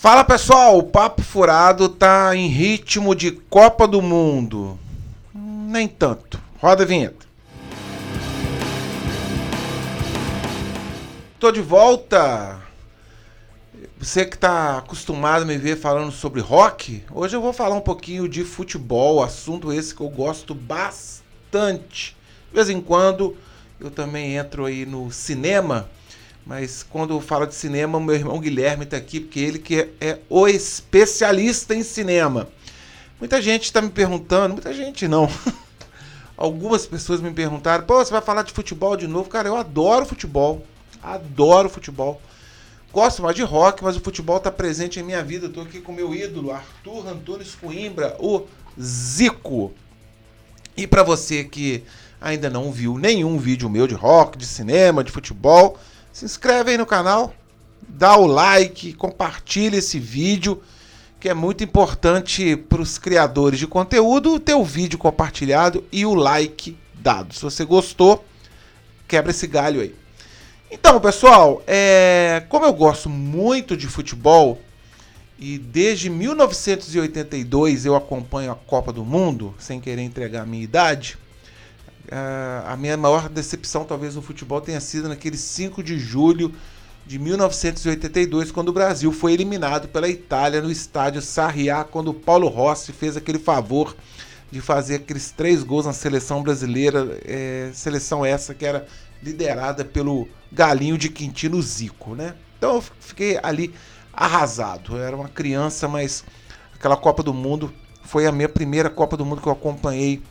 Fala pessoal, o Papo Furado tá em ritmo de Copa do Mundo. Nem tanto. Roda a vinheta. Tô de volta. Você que tá acostumado a me ver falando sobre rock, hoje eu vou falar um pouquinho de futebol, assunto esse que eu gosto bastante. De vez em quando eu também entro aí no cinema mas quando eu falo de cinema, meu irmão Guilherme está aqui, porque ele que é, é, o especialista em cinema. Muita gente está me perguntando, muita gente não. Algumas pessoas me perguntaram, pô, você vai falar de futebol de novo? Cara, eu adoro futebol. Adoro futebol. Gosto mais de rock, mas o futebol está presente em minha vida. Estou aqui com meu ídolo, Arthur Antunes Coimbra, o Zico. E para você que ainda não viu nenhum vídeo meu de rock, de cinema, de futebol, se inscreve aí no canal, dá o like, compartilha esse vídeo, que é muito importante para os criadores de conteúdo ter o vídeo compartilhado e o like dado. Se você gostou, quebra esse galho aí. Então, pessoal, é... como eu gosto muito de futebol e desde 1982 eu acompanho a Copa do Mundo, sem querer entregar a minha idade, a minha maior decepção, talvez, no futebol tenha sido naquele 5 de julho de 1982, quando o Brasil foi eliminado pela Itália no estádio Sarriá, quando o Paulo Rossi fez aquele favor de fazer aqueles três gols na seleção brasileira, é, seleção essa que era liderada pelo Galinho de Quintino Zico, né? Então eu fiquei ali arrasado. Eu era uma criança, mas aquela Copa do Mundo foi a minha primeira Copa do Mundo que eu acompanhei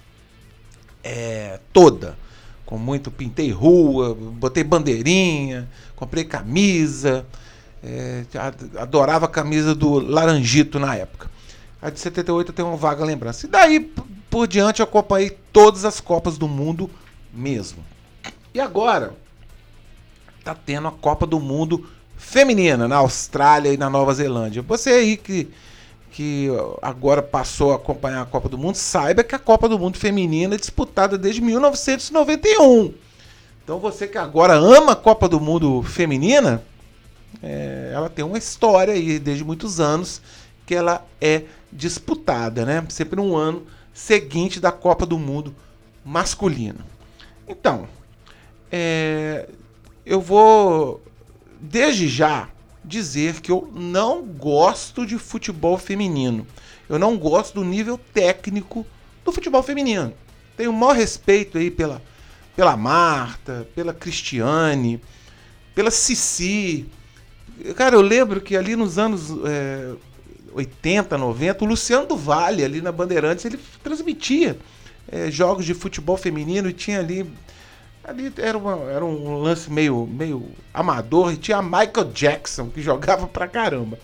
é, toda. Com muito, pintei rua, botei bandeirinha, comprei camisa. É, adorava a camisa do Laranjito na época. A de 78 eu tenho uma vaga lembrança. E daí por diante eu acompanhei todas as Copas do Mundo mesmo. E agora tá tendo a Copa do Mundo feminina na Austrália e na Nova Zelândia. Você aí que que agora passou a acompanhar a Copa do Mundo, saiba que a Copa do Mundo feminina é disputada desde 1991. Então você que agora ama a Copa do Mundo feminina, é, ela tem uma história aí desde muitos anos que ela é disputada, né? Sempre um ano seguinte da Copa do Mundo masculina. Então, é, eu vou desde já dizer que eu não gosto de futebol feminino. Eu não gosto do nível técnico do futebol feminino. Tenho o maior respeito aí pela, pela Marta, pela Cristiane, pela Cici. Cara, eu lembro que ali nos anos é, 80, 90, o Luciano do Vale, ali na Bandeirantes, ele transmitia é, jogos de futebol feminino e tinha ali Ali era, uma, era um lance meio, meio amador e tinha Michael Jackson que jogava pra caramba.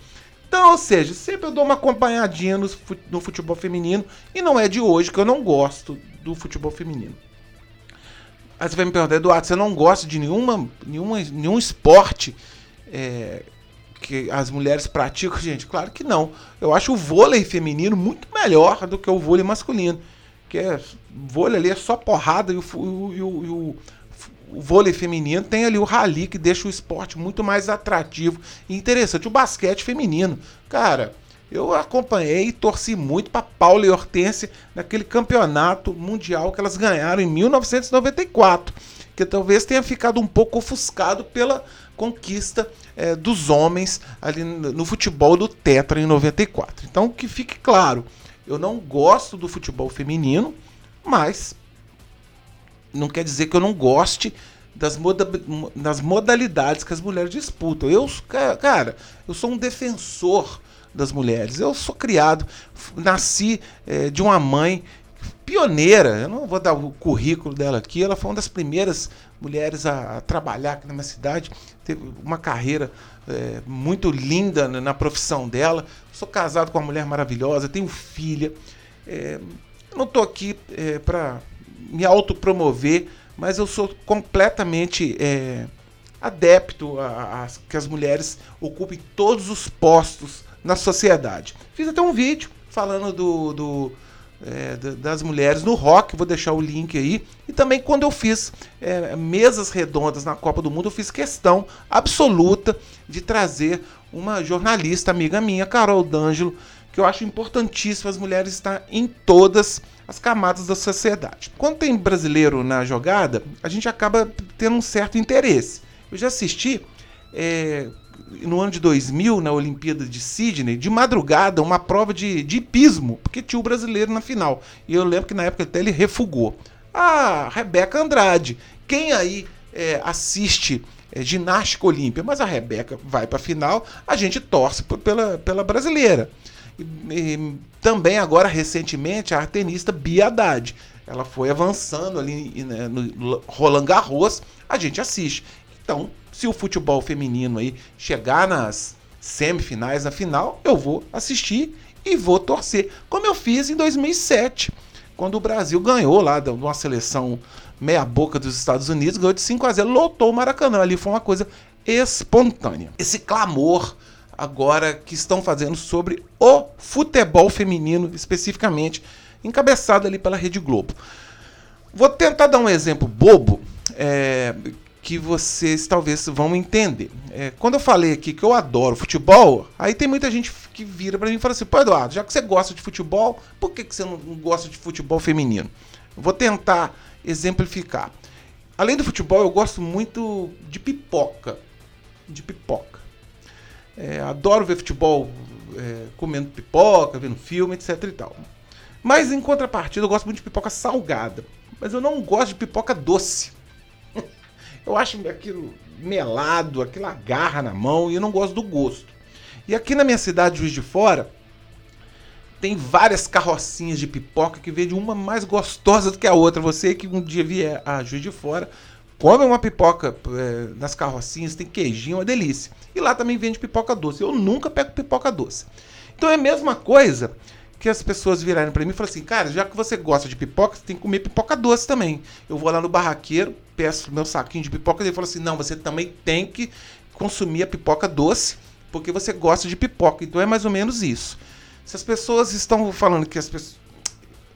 Então, ou seja, sempre eu dou uma acompanhadinha no, no futebol feminino e não é de hoje que eu não gosto do futebol feminino. Aí você vai me perguntar, Eduardo, você não gosta de nenhuma, nenhuma, nenhum esporte é, que as mulheres praticam? Gente, claro que não. Eu acho o vôlei feminino muito melhor do que o vôlei masculino que é vôlei ali é só porrada e o, e o, e o, o vôlei feminino tem ali o rally que deixa o esporte muito mais atrativo e interessante. O basquete feminino, cara, eu acompanhei e torci muito para Paula e Hortense naquele campeonato mundial que elas ganharam em 1994, que talvez tenha ficado um pouco ofuscado pela conquista é, dos homens ali no futebol do Tetra em 94. Então que fique claro, eu não gosto do futebol feminino, mas não quer dizer que eu não goste das, moda, modalidades que as mulheres disputam. Eu, cara, eu sou um defensor das mulheres. Eu sou criado, nasci é, de uma mãe pioneira. Eu não vou dar o currículo dela aqui. Ela foi uma das primeiras mulheres a, a trabalhar aqui na minha cidade. Teve uma carreira é, muito linda na profissão dela. Sou casado com uma mulher maravilhosa, tenho filha. É, não estou aqui é, para me autopromover, mas eu sou completamente é, adepto a, a, que as mulheres ocupem todos os postos na sociedade. Fiz até um vídeo falando do, do é, das mulheres no rock, vou deixar o link aí. E também quando eu fiz é, mesas redondas na Copa do Mundo, eu fiz questão absoluta de trazer uma jornalista amiga minha, Carol D'Angelo, que eu acho importantíssimo as mulheres estar em todas as camadas da sociedade. Quando tem brasileiro na jogada, a gente acaba tendo um certo interesse. Eu já assisti é, no ano de 2000, na Olimpíada de Sydney, de madrugada, uma prova de, de hipismo, porque tinha o brasileiro na final. E eu lembro que na época até ele refugou. A Rebeca Andrade. Quem aí é, assiste é, ginástica olímpica, mas a Rebeca vai para a final, a gente torce pela, pela brasileira. E, e, também agora, recentemente, a tenista Bia Haddad. Ela foi avançando ali né, no Roland Garros, a gente assiste. Então, se o futebol feminino aí chegar nas semifinais, na final, eu vou assistir e vou torcer, como eu fiz em 2007, quando o Brasil ganhou lá de uma seleção meia boca dos Estados Unidos, ganhou de 5 a 0, lotou o Maracanã, ali foi uma coisa espontânea. Esse clamor agora que estão fazendo sobre o futebol feminino, especificamente, encabeçado ali pela Rede Globo. Vou tentar dar um exemplo bobo é, que vocês talvez vão entender. É, quando eu falei aqui que eu adoro futebol, aí tem muita gente que vira para mim e fala assim: pô, Eduardo, já que você gosta de futebol, por que, que você não gosta de futebol feminino? Vou tentar exemplificar. Além do futebol, eu gosto muito de pipoca. De pipoca. É, adoro ver futebol é, comendo pipoca, vendo filme, etc e tal. Mas em contrapartida, eu gosto muito de pipoca salgada. Mas eu não gosto de pipoca doce. Eu acho aquilo melado, aquela garra na mão e eu não gosto do gosto. E aqui na minha cidade, Juiz de Fora, tem várias carrocinhas de pipoca que vende uma mais gostosa do que a outra. Você que um dia vier a Juiz de Fora, come uma pipoca é, nas carrocinhas, tem queijinho, uma delícia. E lá também vende pipoca doce. Eu nunca pego pipoca doce. Então é a mesma coisa que as pessoas virarem para mim e falam assim, cara, já que você gosta de pipoca, você tem que comer pipoca doce também. Eu vou lá no barraqueiro, peço meu saquinho de pipoca e ele fala assim, não, você também tem que consumir a pipoca doce, porque você gosta de pipoca. Então é mais ou menos isso. Se as pessoas estão falando que as pessoas.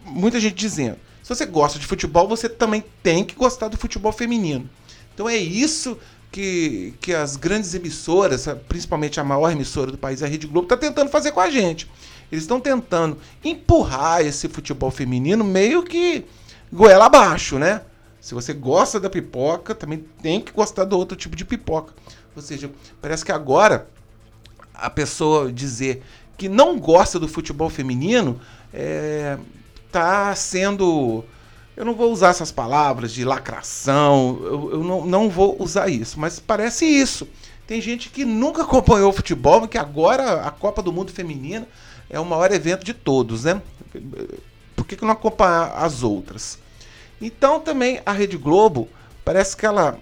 Muita gente dizendo se você gosta de futebol, você também tem que gostar do futebol feminino. Então é isso que, que as grandes emissoras, principalmente a maior emissora do país, a Rede Globo, está tentando fazer com a gente. Eles estão tentando empurrar esse futebol feminino meio que goela abaixo, né? Se você gosta da pipoca, também tem que gostar do outro tipo de pipoca. Ou seja, parece que agora a pessoa dizer que não gosta do futebol feminino é, está sendo. Eu não vou usar essas palavras de lacração, eu, eu não, não vou usar isso, mas parece isso. Tem gente que nunca acompanhou o futebol, que agora a Copa do Mundo Feminina é o maior evento de todos, né? Por que, que não acompanhar as outras? Então também a Rede Globo, parece que ela,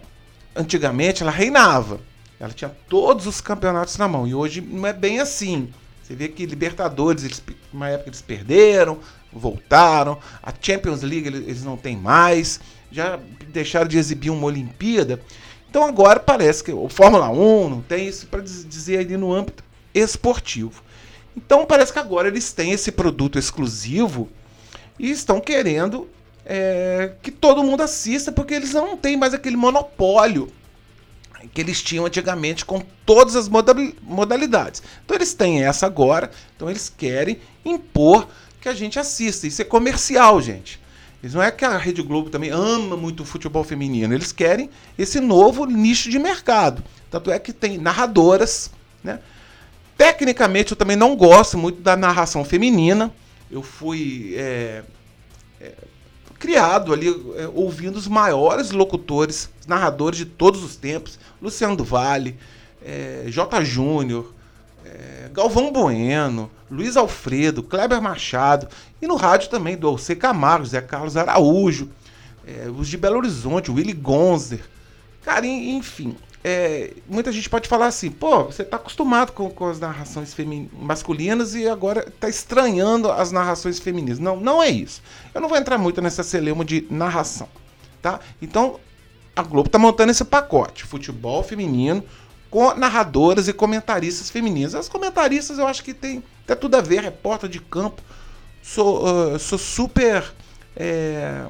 antigamente, ela reinava. Ela tinha todos os campeonatos na mão. E hoje não é bem assim. Você vê que Libertadores, eles, uma época eles perderam, voltaram. A Champions League eles não têm mais. Já deixaram de exibir uma Olimpíada. Então agora parece que o Fórmula 1 não tem isso para dizer ali no âmbito esportivo. Então parece que agora eles têm esse produto exclusivo e estão querendo é, que todo mundo assista, porque eles não têm mais aquele monopólio que eles tinham antigamente com todas as modalidades. Então eles têm essa agora, então eles querem impor que a gente assista. Isso é comercial, gente. Eles não é que a Rede Globo também ama muito o futebol feminino, eles querem esse novo nicho de mercado. Tanto é que tem narradoras, né? Tecnicamente eu também não gosto muito da narração feminina. Eu fui é, é, criado ali é, ouvindo os maiores locutores, narradores de todos os tempos. Luciano do Vale, é, J. Júnior, é, Galvão Bueno, Luiz Alfredo, Kleber Machado, e no rádio também do Alcê Camargo, Zé Carlos Araújo, é, os de Belo Horizonte, Willy Gonzer. Cara, enfim, é, muita gente pode falar assim, pô, você está acostumado com, com as narrações masculinas e agora está estranhando as narrações femininas. Não, não é isso. Eu não vou entrar muito nessa celema de narração, tá? Então, a Globo está montando esse pacote, futebol feminino, com narradoras e comentaristas femininas. As comentaristas eu acho que tem até tudo a ver, repórter de campo, sou, uh, sou super. É,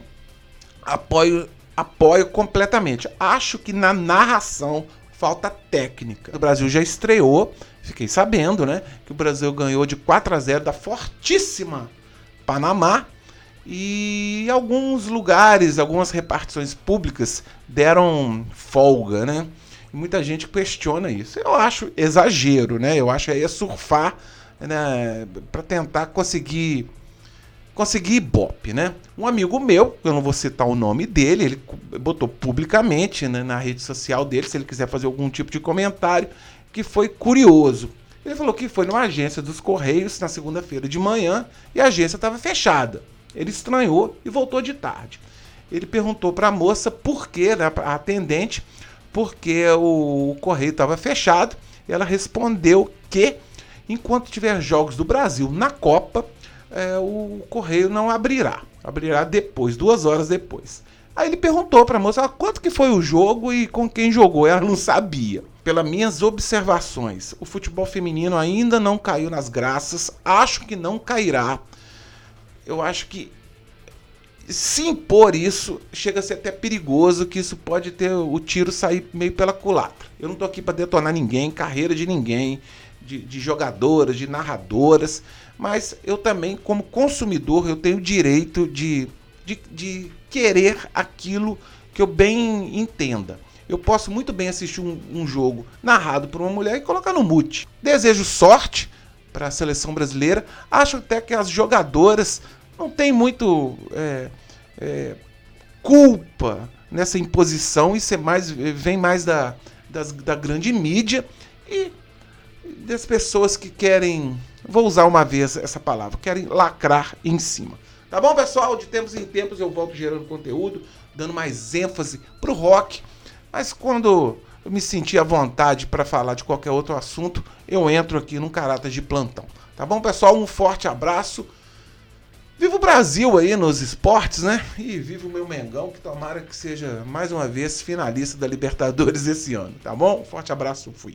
apoio, apoio completamente. Acho que na narração falta técnica. O Brasil já estreou, fiquei sabendo, né? Que o Brasil ganhou de 4 a 0 da fortíssima Panamá. E alguns lugares, algumas repartições públicas deram folga, né? Muita gente questiona isso. Eu acho exagero, né? Eu acho aí é surfar né, para tentar conseguir conseguir ibope, né? Um amigo meu, eu não vou citar o nome dele, ele botou publicamente né, na rede social dele, se ele quiser fazer algum tipo de comentário, que foi curioso. Ele falou que foi numa agência dos Correios na segunda-feira de manhã e a agência estava fechada. Ele estranhou e voltou de tarde. Ele perguntou para a moça por que, né, a atendente, porque o, o correio estava fechado. Ela respondeu que, enquanto tiver jogos do Brasil na Copa, é, o correio não abrirá. Abrirá depois, duas horas depois. Aí ele perguntou para a moça quanto que foi o jogo e com quem jogou. Ela não sabia. Pelas minhas observações, o futebol feminino ainda não caiu nas graças. Acho que não cairá. Eu acho que se impor isso chega a ser até perigoso, que isso pode ter o tiro sair meio pela culatra. Eu não estou aqui para detonar ninguém, carreira de ninguém, de, de jogadoras, de narradoras, mas eu também, como consumidor, eu tenho o direito de, de, de querer aquilo que eu bem entenda. Eu posso muito bem assistir um, um jogo narrado por uma mulher e colocar no mute. Desejo sorte para a seleção brasileira. Acho até que as jogadoras não têm muito é, é, culpa nessa imposição. Isso é mais, vem mais da, das, da grande mídia e das pessoas que querem, vou usar uma vez essa palavra, querem lacrar em cima. Tá bom, pessoal? De tempos em tempos eu volto gerando conteúdo, dando mais ênfase pro rock, mas quando eu me sentir à vontade para falar de qualquer outro assunto, eu entro aqui num caráter de plantão. Tá bom, pessoal? Um forte abraço. Viva o Brasil aí nos esportes, né? E viva o meu Mengão, que tomara que seja mais uma vez finalista da Libertadores esse ano, tá bom? Forte abraço, fui.